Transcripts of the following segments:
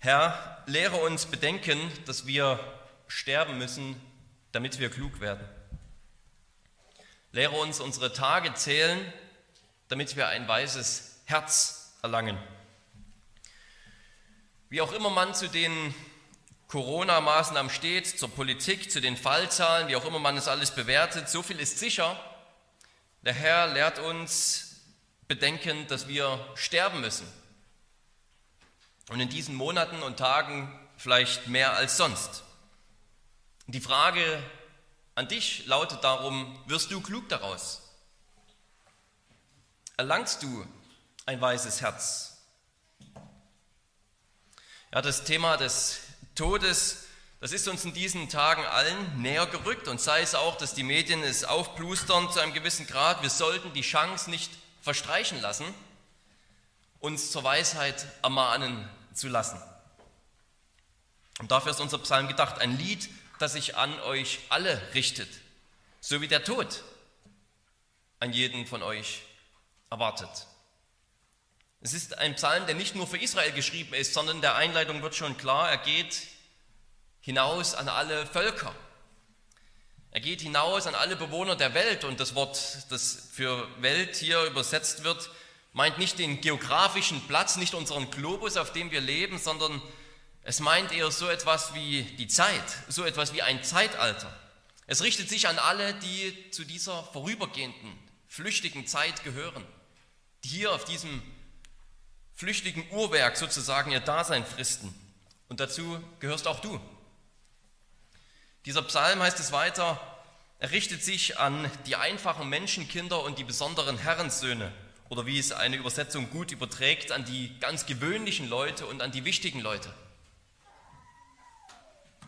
Herr, lehre uns bedenken, dass wir sterben müssen, damit wir klug werden. Lehre uns unsere Tage zählen, damit wir ein weises Herz erlangen. Wie auch immer man zu den Corona-Maßnahmen steht, zur Politik, zu den Fallzahlen, wie auch immer man es alles bewertet, so viel ist sicher. Der Herr lehrt uns bedenken, dass wir sterben müssen. Und in diesen Monaten und Tagen vielleicht mehr als sonst. Die Frage an dich lautet darum, wirst du klug daraus? Erlangst du ein weises Herz? Ja, das Thema des Todes, das ist uns in diesen Tagen allen näher gerückt und sei es auch, dass die Medien es aufplustern zu einem gewissen Grad. Wir sollten die Chance nicht verstreichen lassen, uns zur Weisheit ermahnen zu lassen. Und dafür ist unser Psalm gedacht, ein Lied, das sich an euch alle richtet, so wie der Tod an jeden von euch erwartet. Es ist ein Psalm, der nicht nur für Israel geschrieben ist, sondern der Einleitung wird schon klar, er geht hinaus an alle Völker. Er geht hinaus an alle Bewohner der Welt und das Wort, das für Welt hier übersetzt wird, meint nicht den geografischen Platz, nicht unseren Globus, auf dem wir leben, sondern es meint eher so etwas wie die Zeit, so etwas wie ein Zeitalter. Es richtet sich an alle, die zu dieser vorübergehenden, flüchtigen Zeit gehören, die hier auf diesem flüchtigen Uhrwerk sozusagen ihr Dasein fristen. Und dazu gehörst auch du. Dieser Psalm heißt es weiter, er richtet sich an die einfachen Menschenkinder und die besonderen Herrenssöhne. Oder wie es eine Übersetzung gut überträgt, an die ganz gewöhnlichen Leute und an die wichtigen Leute.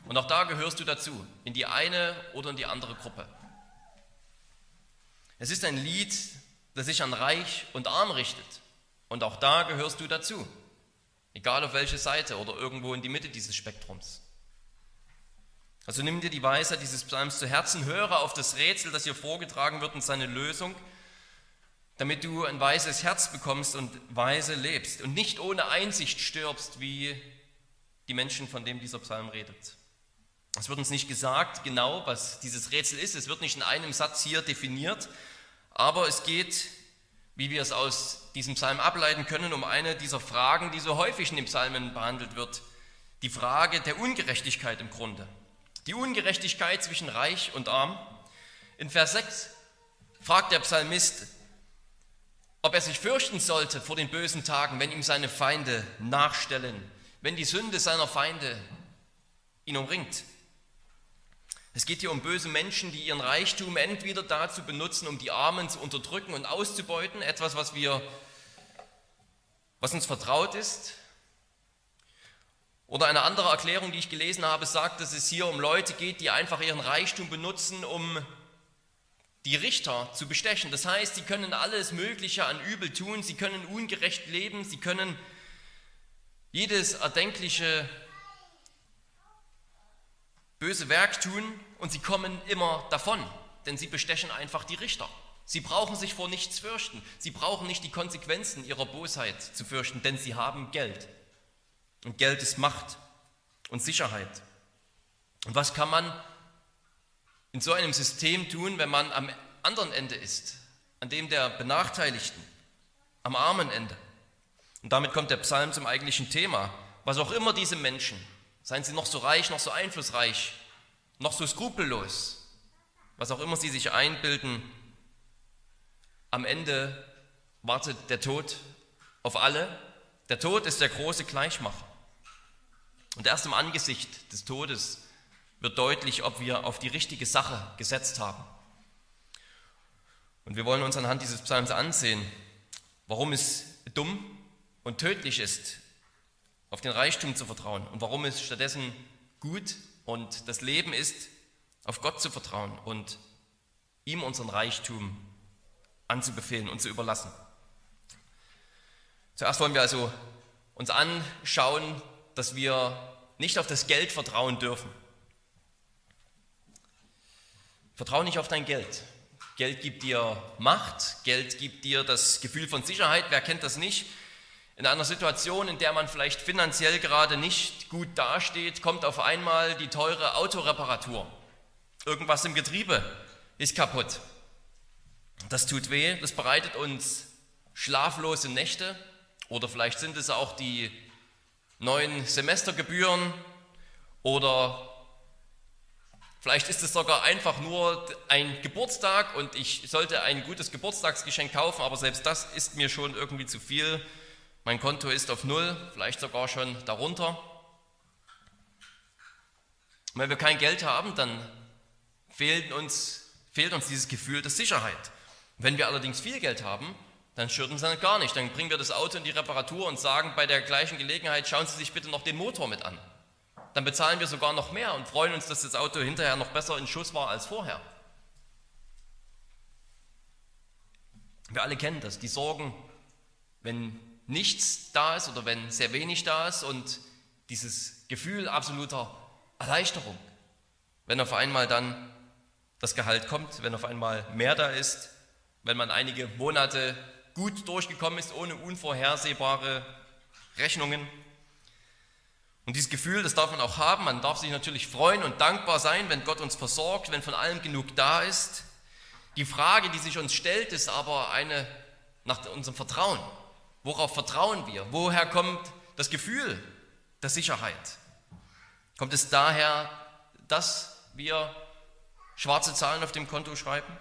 Und auch da gehörst du dazu, in die eine oder in die andere Gruppe. Es ist ein Lied, das sich an Reich und Arm richtet. Und auch da gehörst du dazu, egal auf welche Seite oder irgendwo in die Mitte dieses Spektrums. Also nimm dir die Weisheit dieses Psalms zu Herzen, höre auf das Rätsel, das hier vorgetragen wird und seine Lösung, damit du ein weises Herz bekommst und weise lebst und nicht ohne Einsicht stirbst, wie die Menschen, von denen dieser Psalm redet. Es wird uns nicht gesagt genau, was dieses Rätsel ist. Es wird nicht in einem Satz hier definiert, aber es geht wie wir es aus diesem Psalm ableiten können, um eine dieser Fragen, die so häufig in den Psalmen behandelt wird. Die Frage der Ungerechtigkeit im Grunde. Die Ungerechtigkeit zwischen Reich und Arm. In Vers 6 fragt der Psalmist, ob er sich fürchten sollte vor den bösen Tagen, wenn ihm seine Feinde nachstellen, wenn die Sünde seiner Feinde ihn umringt. Es geht hier um böse Menschen, die ihren Reichtum entweder dazu benutzen, um die Armen zu unterdrücken und auszubeuten, etwas, was wir, was uns vertraut ist. Oder eine andere Erklärung, die ich gelesen habe, sagt, dass es hier um Leute geht, die einfach ihren Reichtum benutzen, um die Richter zu bestechen. Das heißt, sie können alles Mögliche an Übel tun, sie können ungerecht leben, sie können jedes erdenkliche böse Werk tun und sie kommen immer davon, denn sie bestechen einfach die Richter. Sie brauchen sich vor nichts fürchten. Sie brauchen nicht die Konsequenzen ihrer Bosheit zu fürchten, denn sie haben Geld. Und Geld ist Macht und Sicherheit. Und was kann man in so einem System tun, wenn man am anderen Ende ist, an dem der Benachteiligten, am armen Ende? Und damit kommt der Psalm zum eigentlichen Thema. Was auch immer diese Menschen, Seien sie noch so reich, noch so einflussreich, noch so skrupellos, was auch immer sie sich einbilden, am Ende wartet der Tod auf alle. Der Tod ist der große Gleichmacher. Und erst im Angesicht des Todes wird deutlich, ob wir auf die richtige Sache gesetzt haben. Und wir wollen uns anhand dieses Psalms ansehen, warum es dumm und tödlich ist, auf den Reichtum zu vertrauen und warum es stattdessen gut und das Leben ist, auf Gott zu vertrauen und ihm unseren Reichtum anzubefehlen und zu überlassen. Zuerst wollen wir also uns anschauen, dass wir nicht auf das Geld vertrauen dürfen. Vertraue nicht auf dein Geld. Geld gibt dir Macht, Geld gibt dir das Gefühl von Sicherheit, wer kennt das nicht? In einer Situation, in der man vielleicht finanziell gerade nicht gut dasteht, kommt auf einmal die teure Autoreparatur. Irgendwas im Getriebe ist kaputt. Das tut weh, das bereitet uns schlaflose Nächte oder vielleicht sind es auch die neuen Semestergebühren oder vielleicht ist es sogar einfach nur ein Geburtstag und ich sollte ein gutes Geburtstagsgeschenk kaufen, aber selbst das ist mir schon irgendwie zu viel. Mein Konto ist auf Null, vielleicht sogar schon darunter. wenn wir kein Geld haben, dann fehlt uns, fehlt uns dieses Gefühl der Sicherheit. Wenn wir allerdings viel Geld haben, dann uns dann gar nicht. Dann bringen wir das Auto in die Reparatur und sagen bei der gleichen Gelegenheit, schauen Sie sich bitte noch den Motor mit an. Dann bezahlen wir sogar noch mehr und freuen uns, dass das Auto hinterher noch besser in Schuss war als vorher. Wir alle kennen das, die Sorgen, wenn nichts da ist oder wenn sehr wenig da ist und dieses Gefühl absoluter Erleichterung, wenn auf einmal dann das Gehalt kommt, wenn auf einmal mehr da ist, wenn man einige Monate gut durchgekommen ist, ohne unvorhersehbare Rechnungen. Und dieses Gefühl, das darf man auch haben. Man darf sich natürlich freuen und dankbar sein, wenn Gott uns versorgt, wenn von allem genug da ist. Die Frage, die sich uns stellt, ist aber eine nach unserem Vertrauen. Worauf vertrauen wir? Woher kommt das Gefühl der Sicherheit? Kommt es daher, dass wir schwarze Zahlen auf dem Konto schreiben?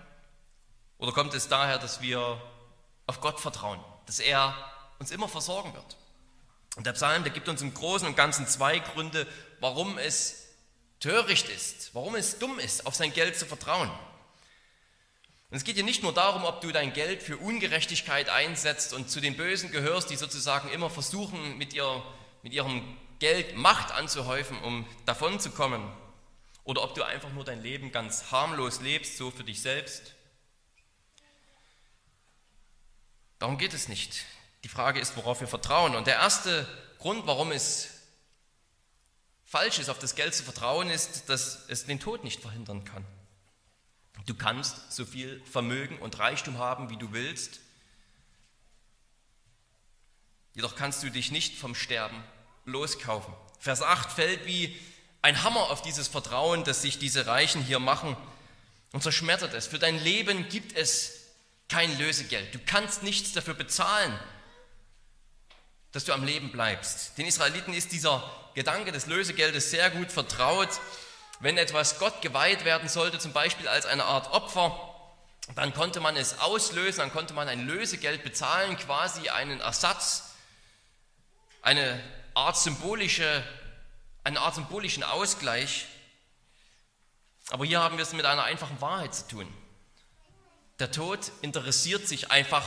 Oder kommt es daher, dass wir auf Gott vertrauen, dass er uns immer versorgen wird? Und der Psalm, der gibt uns im Großen und Ganzen zwei Gründe, warum es töricht ist, warum es dumm ist, auf sein Geld zu vertrauen. Und es geht hier nicht nur darum, ob du dein Geld für Ungerechtigkeit einsetzt und zu den Bösen gehörst, die sozusagen immer versuchen, mit, ihr, mit ihrem Geld Macht anzuhäufen, um davon zu kommen, oder ob du einfach nur dein Leben ganz harmlos lebst, so für dich selbst. Darum geht es nicht. Die Frage ist, worauf wir vertrauen. Und der erste Grund, warum es falsch ist, auf das Geld zu vertrauen, ist, dass es den Tod nicht verhindern kann. Du kannst so viel Vermögen und Reichtum haben, wie du willst. Jedoch kannst du dich nicht vom Sterben loskaufen. Vers 8 fällt wie ein Hammer auf dieses Vertrauen, das sich diese Reichen hier machen und zerschmettert es. Für dein Leben gibt es kein Lösegeld. Du kannst nichts dafür bezahlen, dass du am Leben bleibst. Den Israeliten ist dieser Gedanke des Lösegeldes sehr gut vertraut. Wenn etwas Gott geweiht werden sollte, zum Beispiel als eine Art Opfer, dann konnte man es auslösen, dann konnte man ein Lösegeld bezahlen, quasi einen Ersatz, eine Art symbolische eine Art symbolischen Ausgleich. Aber hier haben wir es mit einer einfachen Wahrheit zu tun. Der Tod interessiert sich einfach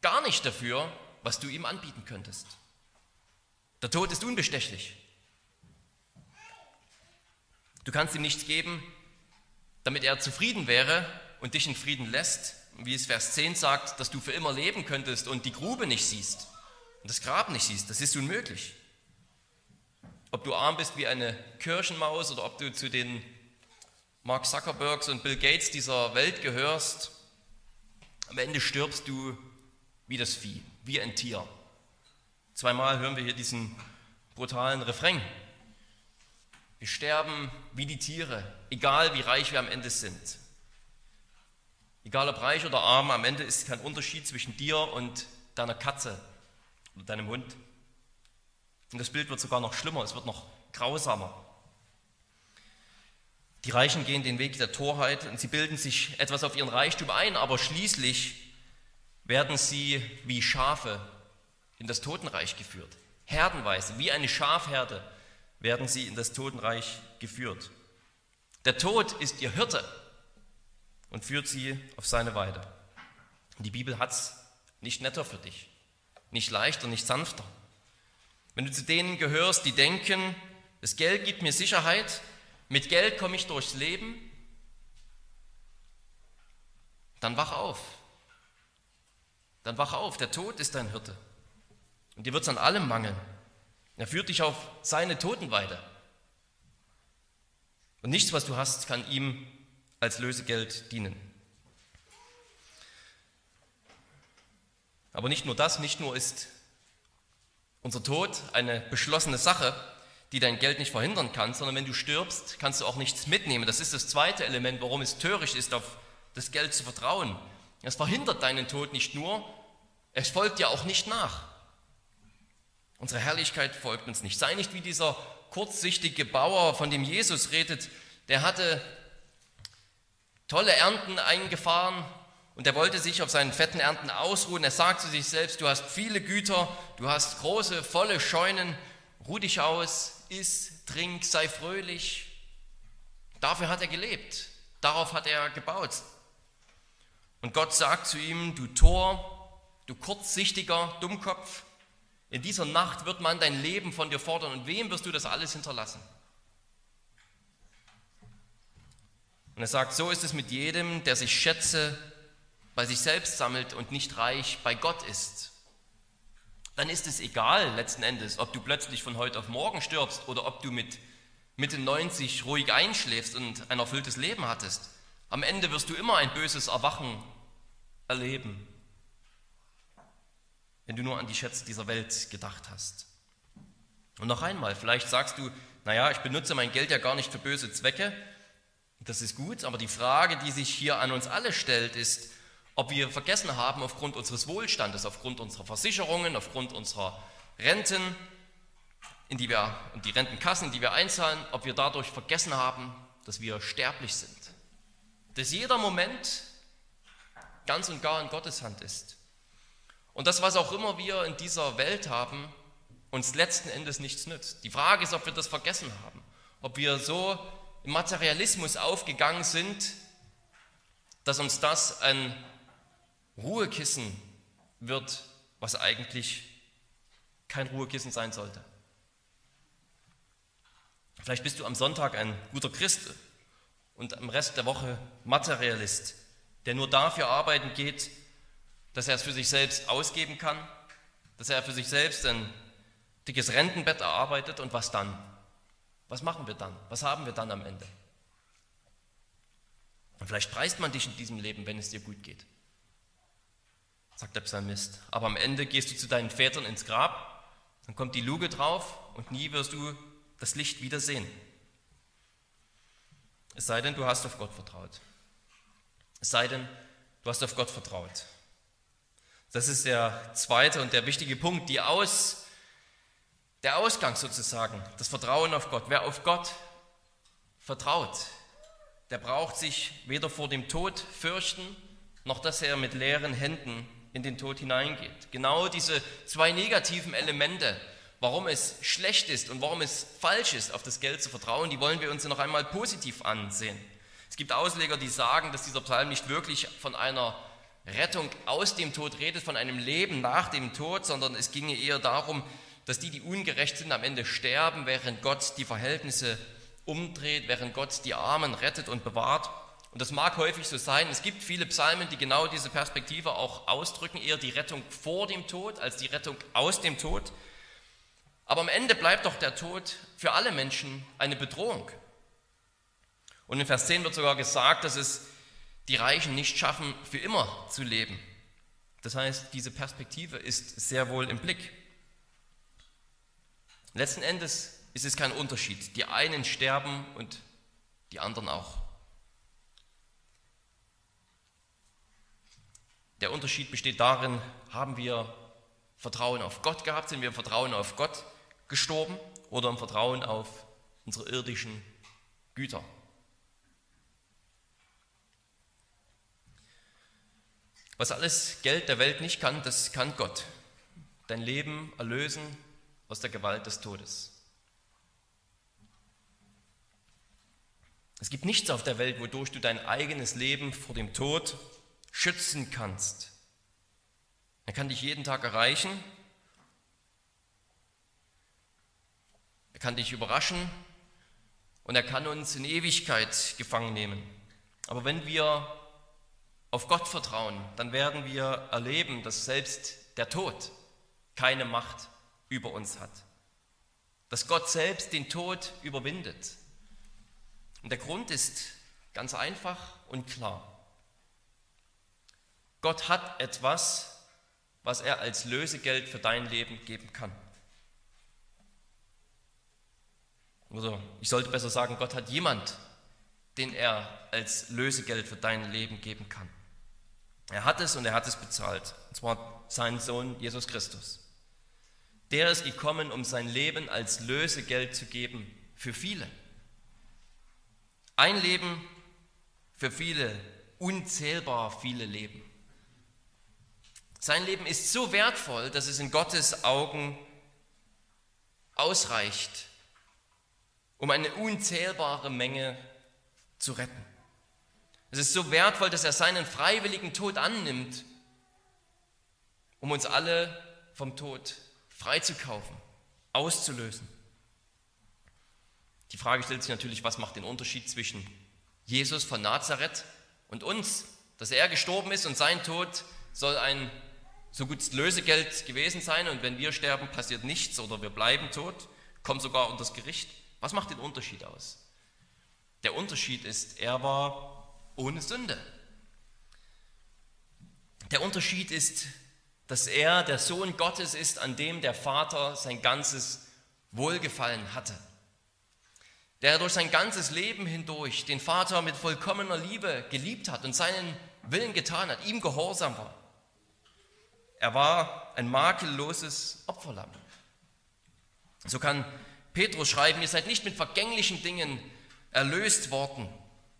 gar nicht dafür, was du ihm anbieten könntest. Der Tod ist unbestechlich. Du kannst ihm nichts geben, damit er zufrieden wäre und dich in Frieden lässt, wie es Vers 10 sagt, dass du für immer leben könntest und die Grube nicht siehst und das Grab nicht siehst. Das ist unmöglich. Ob du arm bist wie eine Kirchenmaus oder ob du zu den Mark Zuckerbergs und Bill Gates dieser Welt gehörst, am Ende stirbst du wie das Vieh, wie ein Tier. Zweimal hören wir hier diesen brutalen Refrain. Wir sterben wie die Tiere, egal wie reich wir am Ende sind. Egal ob reich oder arm, am Ende ist kein Unterschied zwischen dir und deiner Katze oder deinem Hund. Und das Bild wird sogar noch schlimmer, es wird noch grausamer. Die Reichen gehen den Weg der Torheit und sie bilden sich etwas auf ihren Reichtum ein, aber schließlich werden sie wie Schafe in das Totenreich geführt. Herdenweise, wie eine Schafherde werden sie in das Totenreich geführt. Der Tod ist ihr Hirte und führt sie auf seine Weide. Die Bibel hat es nicht netter für dich, nicht leichter, nicht sanfter. Wenn du zu denen gehörst, die denken, das Geld gibt mir Sicherheit, mit Geld komme ich durchs Leben, dann wach auf. Dann wach auf, der Tod ist dein Hirte. Und dir wird es an allem mangeln. Er führt dich auf seine Totenweide. Und nichts, was du hast, kann ihm als Lösegeld dienen. Aber nicht nur das, nicht nur ist unser Tod eine beschlossene Sache, die dein Geld nicht verhindern kann, sondern wenn du stirbst, kannst du auch nichts mitnehmen. Das ist das zweite Element, warum es töricht ist, auf das Geld zu vertrauen. Es verhindert deinen Tod nicht nur, es folgt ja auch nicht nach. Unsere Herrlichkeit folgt uns nicht. Sei nicht wie dieser kurzsichtige Bauer, von dem Jesus redet, der hatte tolle Ernten eingefahren und er wollte sich auf seinen fetten Ernten ausruhen. Er sagt zu sich selbst, du hast viele Güter, du hast große, volle Scheunen, ruh dich aus, iss, trink, sei fröhlich. Dafür hat er gelebt, darauf hat er gebaut. Und Gott sagt zu ihm, du Tor, du kurzsichtiger Dummkopf, in dieser Nacht wird man dein Leben von dir fordern und wem wirst du das alles hinterlassen? Und er sagt, so ist es mit jedem, der sich Schätze bei sich selbst sammelt und nicht reich bei Gott ist. Dann ist es egal letzten Endes, ob du plötzlich von heute auf morgen stirbst oder ob du mit Mitte 90 ruhig einschläfst und ein erfülltes Leben hattest. Am Ende wirst du immer ein böses Erwachen erleben, wenn du nur an die Schätze dieser Welt gedacht hast. Und noch einmal, vielleicht sagst du, naja, ich benutze mein Geld ja gar nicht für böse Zwecke, das ist gut, aber die Frage, die sich hier an uns alle stellt, ist, ob wir vergessen haben, aufgrund unseres Wohlstandes, aufgrund unserer Versicherungen, aufgrund unserer Renten, in die wir, und die Rentenkassen, die wir einzahlen, ob wir dadurch vergessen haben, dass wir sterblich sind. Dass jeder Moment ganz und gar in Gottes Hand ist. Und das, was auch immer wir in dieser Welt haben, uns letzten Endes nichts nützt. Die Frage ist, ob wir das vergessen haben. Ob wir so im Materialismus aufgegangen sind, dass uns das ein Ruhekissen wird, was eigentlich kein Ruhekissen sein sollte. Vielleicht bist du am Sonntag ein guter Christ und am Rest der Woche Materialist, der nur dafür arbeiten geht, dass er es für sich selbst ausgeben kann, dass er für sich selbst ein dickes Rentenbett erarbeitet und was dann? Was machen wir dann? Was haben wir dann am Ende? Und vielleicht preist man dich in diesem Leben, wenn es dir gut geht, sagt der Psalmist. Aber am Ende gehst du zu deinen Vätern ins Grab, dann kommt die Luge drauf und nie wirst du das Licht wiedersehen. Es sei denn, du hast auf Gott vertraut. Es sei denn, du hast auf Gott vertraut. Das ist der zweite und der wichtige Punkt, die Aus, der Ausgang sozusagen, das Vertrauen auf Gott. Wer auf Gott vertraut, der braucht sich weder vor dem Tod fürchten, noch dass er mit leeren Händen in den Tod hineingeht. Genau diese zwei negativen Elemente, warum es schlecht ist und warum es falsch ist, auf das Geld zu vertrauen, die wollen wir uns noch einmal positiv ansehen. Es gibt Ausleger, die sagen, dass dieser Psalm nicht wirklich von einer Rettung aus dem Tod redet, von einem Leben nach dem Tod, sondern es ginge eher darum, dass die, die ungerecht sind, am Ende sterben, während Gott die Verhältnisse umdreht, während Gott die Armen rettet und bewahrt. Und das mag häufig so sein. Es gibt viele Psalmen, die genau diese Perspektive auch ausdrücken, eher die Rettung vor dem Tod als die Rettung aus dem Tod. Aber am Ende bleibt doch der Tod für alle Menschen eine Bedrohung. Und in Vers 10 wird sogar gesagt, dass es die Reichen nicht schaffen, für immer zu leben. Das heißt, diese Perspektive ist sehr wohl im Blick. Letzten Endes ist es kein Unterschied. Die einen sterben und die anderen auch. Der Unterschied besteht darin, haben wir Vertrauen auf Gott gehabt, sind wir im Vertrauen auf Gott gestorben oder im Vertrauen auf unsere irdischen Güter. Was alles Geld der Welt nicht kann, das kann Gott. Dein Leben erlösen, aus der Gewalt des Todes. Es gibt nichts auf der Welt, wodurch du dein eigenes Leben vor dem Tod schützen kannst. Er kann dich jeden Tag erreichen. Er kann dich überraschen und er kann uns in Ewigkeit gefangen nehmen. Aber wenn wir auf Gott vertrauen, dann werden wir erleben, dass selbst der Tod keine Macht über uns hat. Dass Gott selbst den Tod überwindet. Und der Grund ist ganz einfach und klar. Gott hat etwas, was er als Lösegeld für dein Leben geben kann. Oder ich sollte besser sagen, Gott hat jemand, den er als Lösegeld für dein Leben geben kann. Er hat es und er hat es bezahlt. Und zwar seinen Sohn Jesus Christus. Der ist gekommen, um sein Leben als Lösegeld zu geben für viele. Ein Leben für viele, unzählbar viele Leben. Sein Leben ist so wertvoll, dass es in Gottes Augen ausreicht, um eine unzählbare Menge zu retten. Es ist so wertvoll, dass er seinen freiwilligen Tod annimmt, um uns alle vom Tod freizukaufen, auszulösen. Die Frage stellt sich natürlich, was macht den Unterschied zwischen Jesus von Nazareth und uns? Dass er gestorben ist und sein Tod soll ein so gutes Lösegeld gewesen sein und wenn wir sterben, passiert nichts oder wir bleiben tot, kommen sogar unter das Gericht. Was macht den Unterschied aus? Der Unterschied ist, er war ohne Sünde. Der Unterschied ist, dass er der Sohn Gottes ist, an dem der Vater sein ganzes Wohlgefallen hatte. Der durch sein ganzes Leben hindurch den Vater mit vollkommener Liebe geliebt hat und seinen Willen getan hat, ihm gehorsam war. Er war ein makelloses Opferlamm. So kann Petrus schreiben, ihr seid nicht mit vergänglichen Dingen erlöst worden,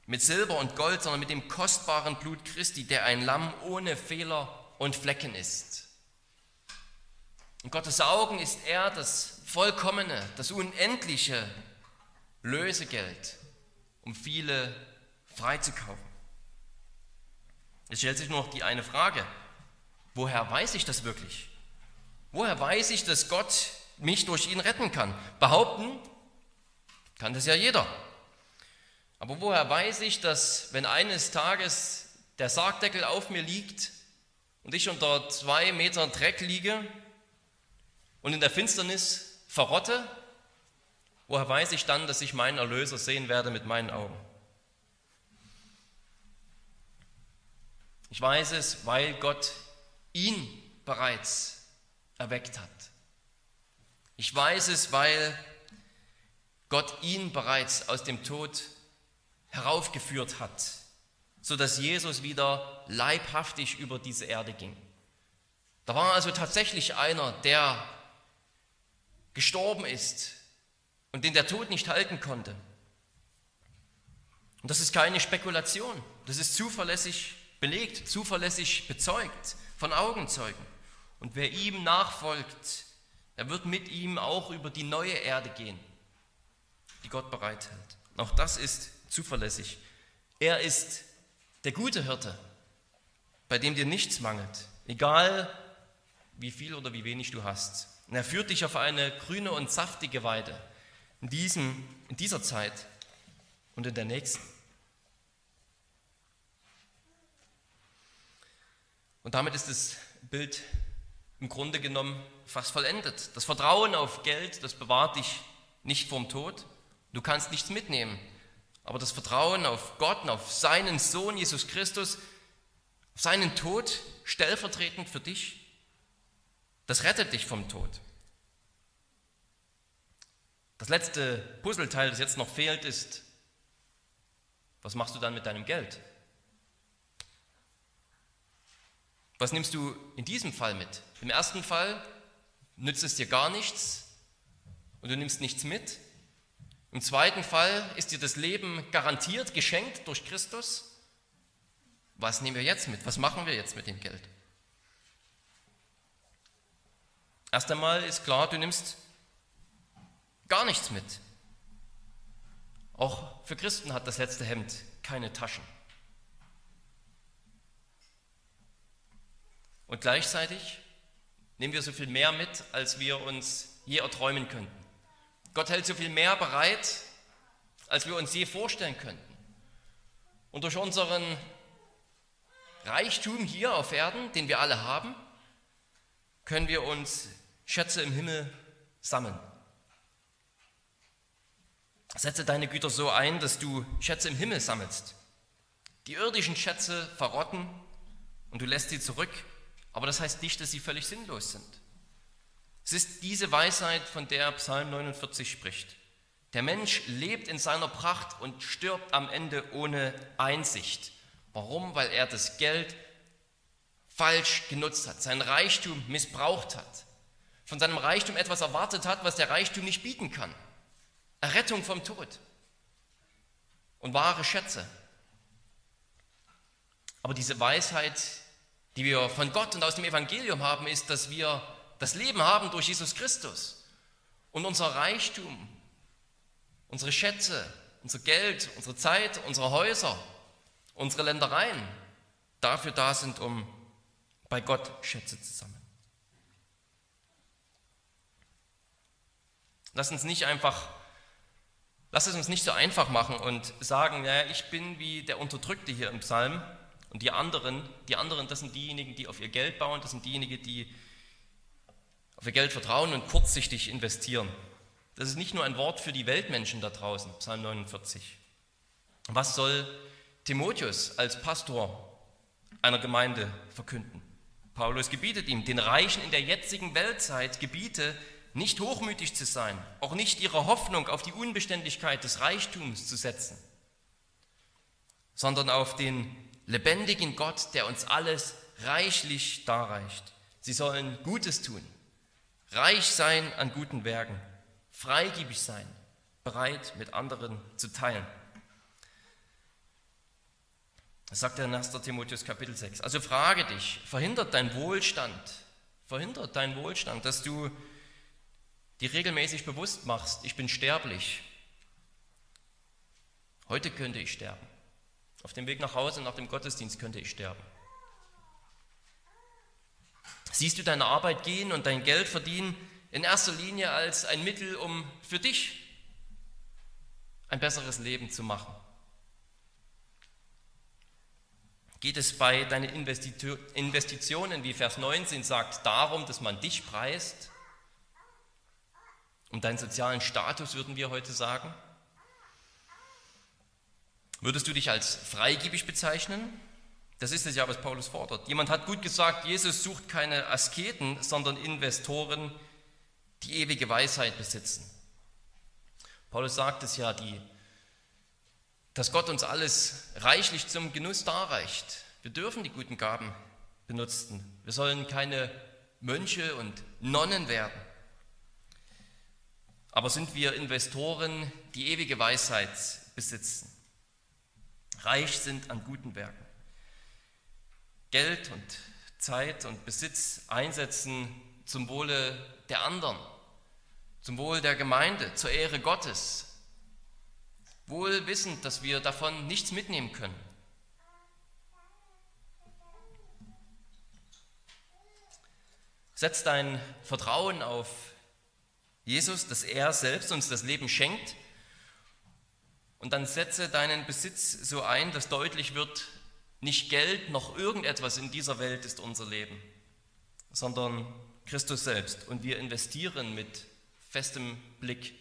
mit Silber und Gold, sondern mit dem kostbaren Blut Christi, der ein Lamm ohne Fehler und Flecken ist. In Gottes Augen ist er das vollkommene, das unendliche Lösegeld, um viele freizukaufen. Es stellt sich nur noch die eine Frage, woher weiß ich das wirklich? Woher weiß ich, dass Gott mich durch ihn retten kann? Behaupten kann das ja jeder. Aber woher weiß ich, dass wenn eines Tages der Sargdeckel auf mir liegt und ich unter zwei Metern Dreck liege und in der Finsternis verrotte, woher weiß ich dann, dass ich meinen Erlöser sehen werde mit meinen Augen? Ich weiß es, weil Gott ihn bereits erweckt hat. Ich weiß es, weil Gott ihn bereits aus dem Tod heraufgeführt hat, sodass Jesus wieder leibhaftig über diese Erde ging. Da war also tatsächlich einer, der gestorben ist und den der Tod nicht halten konnte. Und das ist keine Spekulation, das ist zuverlässig belegt, zuverlässig bezeugt von Augenzeugen. Und wer ihm nachfolgt, der wird mit ihm auch über die neue Erde gehen, die Gott bereithält. Auch das ist zuverlässig. Er ist der gute Hirte, bei dem dir nichts mangelt, egal wie viel oder wie wenig du hast. Und er führt dich auf eine grüne und saftige Weide in, diesem, in dieser Zeit und in der nächsten. Und damit ist das Bild im Grunde genommen fast vollendet. Das Vertrauen auf Geld, das bewahrt dich nicht vom Tod. Du kannst nichts mitnehmen. Aber das Vertrauen auf Gott und auf seinen Sohn Jesus Christus, auf seinen Tod stellvertretend für dich, das rettet dich vom Tod. Das letzte Puzzleteil, das jetzt noch fehlt, ist, was machst du dann mit deinem Geld? Was nimmst du in diesem Fall mit? Im ersten Fall nützt es dir gar nichts und du nimmst nichts mit. Im zweiten Fall ist dir das Leben garantiert, geschenkt durch Christus. Was nehmen wir jetzt mit? Was machen wir jetzt mit dem Geld? Erst einmal ist klar, du nimmst gar nichts mit. Auch für Christen hat das letzte Hemd keine Taschen. Und gleichzeitig nehmen wir so viel mehr mit, als wir uns je erträumen könnten. Gott hält so viel mehr bereit, als wir uns je vorstellen könnten. Und durch unseren Reichtum hier auf Erden, den wir alle haben, können wir uns Schätze im Himmel sammeln. Setze deine Güter so ein, dass du Schätze im Himmel sammelst. Die irdischen Schätze verrotten und du lässt sie zurück, aber das heißt nicht, dass sie völlig sinnlos sind. Es ist diese Weisheit, von der Psalm 49 spricht. Der Mensch lebt in seiner Pracht und stirbt am Ende ohne Einsicht. Warum? Weil er das Geld falsch genutzt hat, seinen Reichtum missbraucht hat, von seinem Reichtum etwas erwartet hat, was der Reichtum nicht bieten kann. Errettung vom Tod und wahre Schätze. Aber diese Weisheit, die wir von Gott und aus dem Evangelium haben, ist, dass wir das Leben haben durch Jesus Christus und unser Reichtum, unsere Schätze, unser Geld, unsere Zeit, unsere Häuser, unsere Ländereien dafür da sind, um bei Gott Schätze zu sammeln. Lass uns nicht einfach, lass es uns nicht so einfach machen und sagen, ja, ich bin wie der Unterdrückte hier im Psalm und die anderen, die anderen, das sind diejenigen, die auf ihr Geld bauen, das sind diejenigen, die auf ihr Geld vertrauen und kurzsichtig investieren. Das ist nicht nur ein Wort für die Weltmenschen da draußen, Psalm 49. Was soll Timotheus als Pastor einer Gemeinde verkünden? Paulus gebietet ihm, den Reichen in der jetzigen Weltzeit gebiete, nicht hochmütig zu sein, auch nicht ihre Hoffnung auf die Unbeständigkeit des Reichtums zu setzen, sondern auf den lebendigen Gott, der uns alles reichlich darreicht. Sie sollen Gutes tun, reich sein an guten Werken, freigebig sein, bereit mit anderen zu teilen. Das sagt er in 1. Timotheus Kapitel 6. Also frage dich, verhindert dein Wohlstand, verhindert dein Wohlstand, dass du dir regelmäßig bewusst machst, ich bin sterblich. Heute könnte ich sterben. Auf dem Weg nach Hause nach dem Gottesdienst könnte ich sterben. Siehst du deine Arbeit gehen und dein Geld verdienen in erster Linie als ein Mittel, um für dich ein besseres Leben zu machen? Geht es bei deinen Investitionen, wie Vers 19 sagt, darum, dass man dich preist? Um deinen sozialen Status, würden wir heute sagen? Würdest du dich als freigebig bezeichnen? Das ist es ja, was Paulus fordert. Jemand hat gut gesagt, Jesus sucht keine Asketen, sondern Investoren, die ewige Weisheit besitzen. Paulus sagt es ja, die dass Gott uns alles reichlich zum Genuss darreicht. Wir dürfen die guten Gaben benutzen. Wir sollen keine Mönche und Nonnen werden. Aber sind wir Investoren, die ewige Weisheit besitzen, reich sind an guten Werken, Geld und Zeit und Besitz einsetzen zum Wohle der anderen, zum Wohl der Gemeinde, zur Ehre Gottes, wohl wissend, dass wir davon nichts mitnehmen können. Setz dein Vertrauen auf Jesus, dass er selbst uns das Leben schenkt. Und dann setze deinen Besitz so ein, dass deutlich wird, nicht Geld noch irgendetwas in dieser Welt ist unser Leben, sondern Christus selbst. Und wir investieren mit festem Blick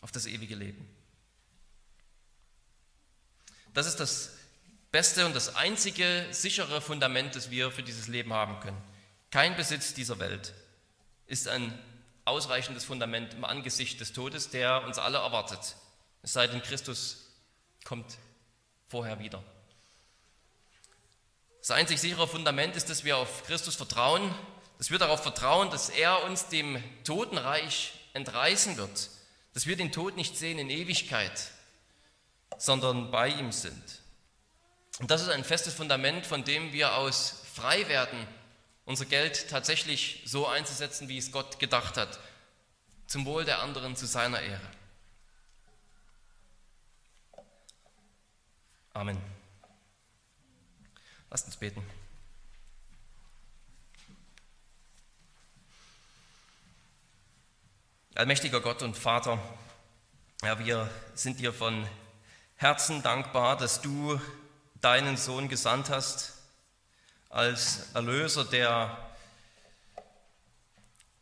auf das ewige Leben. Das ist das beste und das einzige sichere Fundament, das wir für dieses Leben haben können. Kein Besitz dieser Welt ist ein ausreichendes Fundament im Angesicht des Todes, der uns alle erwartet. Es sei denn, Christus kommt vorher wieder. Das einzig sichere Fundament ist, dass wir auf Christus vertrauen, dass wir darauf vertrauen, dass er uns dem Totenreich entreißen wird, dass wir den Tod nicht sehen in Ewigkeit, sondern bei ihm sind. Und das ist ein festes Fundament, von dem wir aus frei werden, unser Geld tatsächlich so einzusetzen, wie es Gott gedacht hat, zum Wohl der anderen, zu seiner Ehre. Amen. Lasst uns beten. Allmächtiger Gott und Vater, ja, wir sind dir von Herzen dankbar, dass du deinen Sohn gesandt hast als Erlöser, der,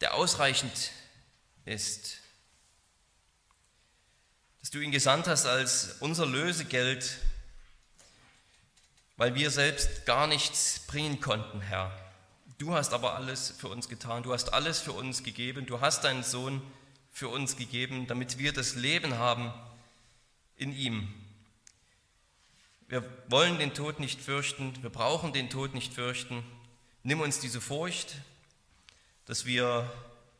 der ausreichend ist. Dass du ihn gesandt hast als unser Lösegeld, weil wir selbst gar nichts bringen konnten, Herr. Du hast aber alles für uns getan, du hast alles für uns gegeben, du hast deinen Sohn für uns gegeben, damit wir das Leben haben in ihm. Wir wollen den Tod nicht fürchten, wir brauchen den Tod nicht fürchten. Nimm uns diese Furcht, dass wir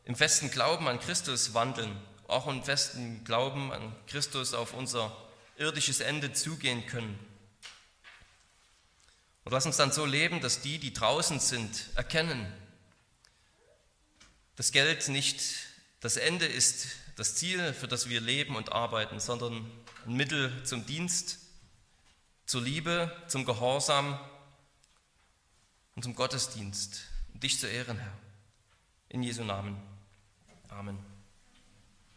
im festen Glauben an Christus wandeln, auch im festen Glauben an Christus auf unser irdisches Ende zugehen können. Und lass uns dann so leben, dass die, die draußen sind, erkennen, dass Geld nicht das Ende ist, das Ziel, für das wir leben und arbeiten, sondern ein Mittel zum Dienst, zur Liebe, zum Gehorsam und zum Gottesdienst, dich zu ehren, Herr. In Jesu Namen. Amen.